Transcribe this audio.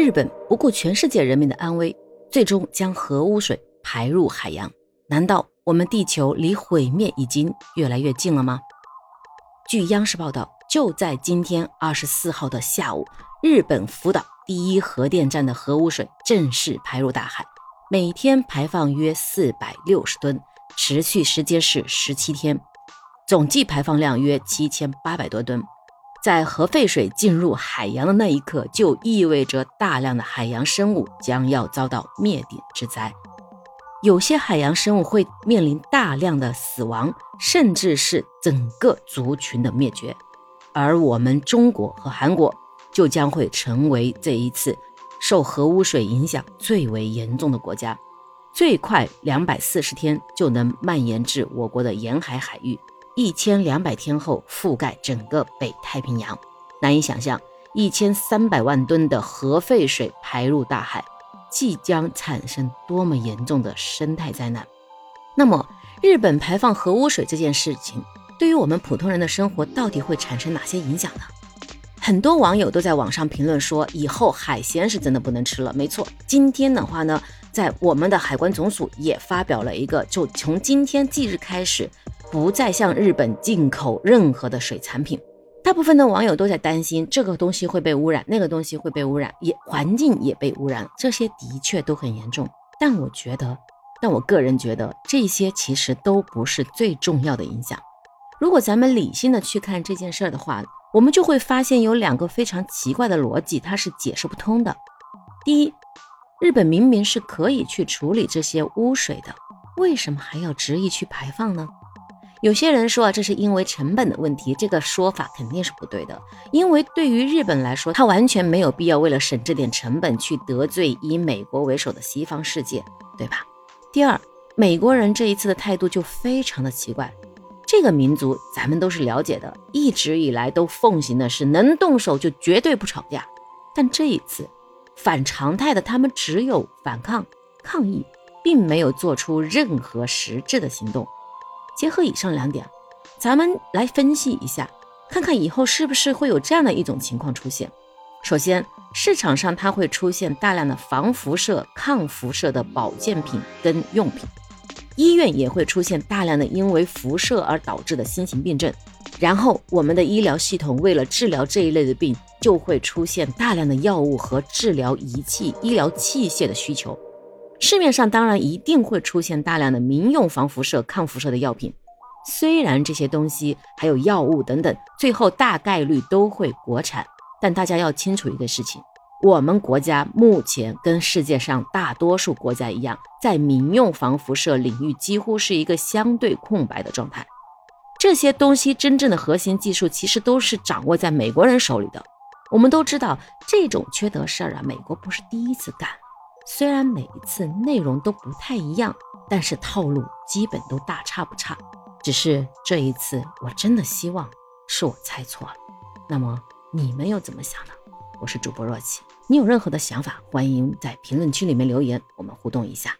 日本不顾全世界人民的安危，最终将核污水排入海洋。难道我们地球离毁灭已经越来越近了吗？据央视报道，就在今天二十四号的下午，日本福岛第一核电站的核污水正式排入大海，每天排放约四百六十吨，持续时间是十七天，总计排放量约七千八百多吨。在核废水进入海洋的那一刻，就意味着大量的海洋生物将要遭到灭顶之灾。有些海洋生物会面临大量的死亡，甚至是整个族群的灭绝。而我们中国和韩国就将会成为这一次受核污水影响最为严重的国家，最快两百四十天就能蔓延至我国的沿海海域。一千两百天后覆盖整个北太平洋，难以想象一千三百万吨的核废水排入大海，即将产生多么严重的生态灾难。那么，日本排放核污水这件事情，对于我们普通人的生活到底会产生哪些影响呢？很多网友都在网上评论说，以后海鲜是真的不能吃了。没错，今天的话呢，在我们的海关总署也发表了一个，就从今天即日开始。不再向日本进口任何的水产品。大部分的网友都在担心这个东西会被污染，那个东西会被污染，也环境也被污染，这些的确都很严重。但我觉得，但我个人觉得，这些其实都不是最重要的影响。如果咱们理性的去看这件事儿的话，我们就会发现有两个非常奇怪的逻辑，它是解释不通的。第一，日本明明是可以去处理这些污水的，为什么还要执意去排放呢？有些人说啊，这是因为成本的问题，这个说法肯定是不对的。因为对于日本来说，他完全没有必要为了省这点成本去得罪以美国为首的西方世界，对吧？第二，美国人这一次的态度就非常的奇怪。这个民族咱们都是了解的，一直以来都奉行的是能动手就绝对不吵架，但这一次反常态的他们只有反抗抗议，并没有做出任何实质的行动。结合以上两点，咱们来分析一下，看看以后是不是会有这样的一种情况出现。首先，市场上它会出现大量的防辐射、抗辐射的保健品跟用品，医院也会出现大量的因为辐射而导致的新型病症。然后，我们的医疗系统为了治疗这一类的病，就会出现大量的药物和治疗仪器、医疗器械的需求。市面上当然一定会出现大量的民用防辐射、抗辐射的药品，虽然这些东西还有药物等等，最后大概率都会国产，但大家要清楚一个事情：我们国家目前跟世界上大多数国家一样，在民用防辐射领域几乎是一个相对空白的状态。这些东西真正的核心技术其实都是掌握在美国人手里的。我们都知道，这种缺德事儿啊，美国不是第一次干。虽然每一次内容都不太一样，但是套路基本都大差不差。只是这一次，我真的希望是我猜错了。那么你们又怎么想呢？我是主播若琪，你有任何的想法，欢迎在评论区里面留言，我们互动一下。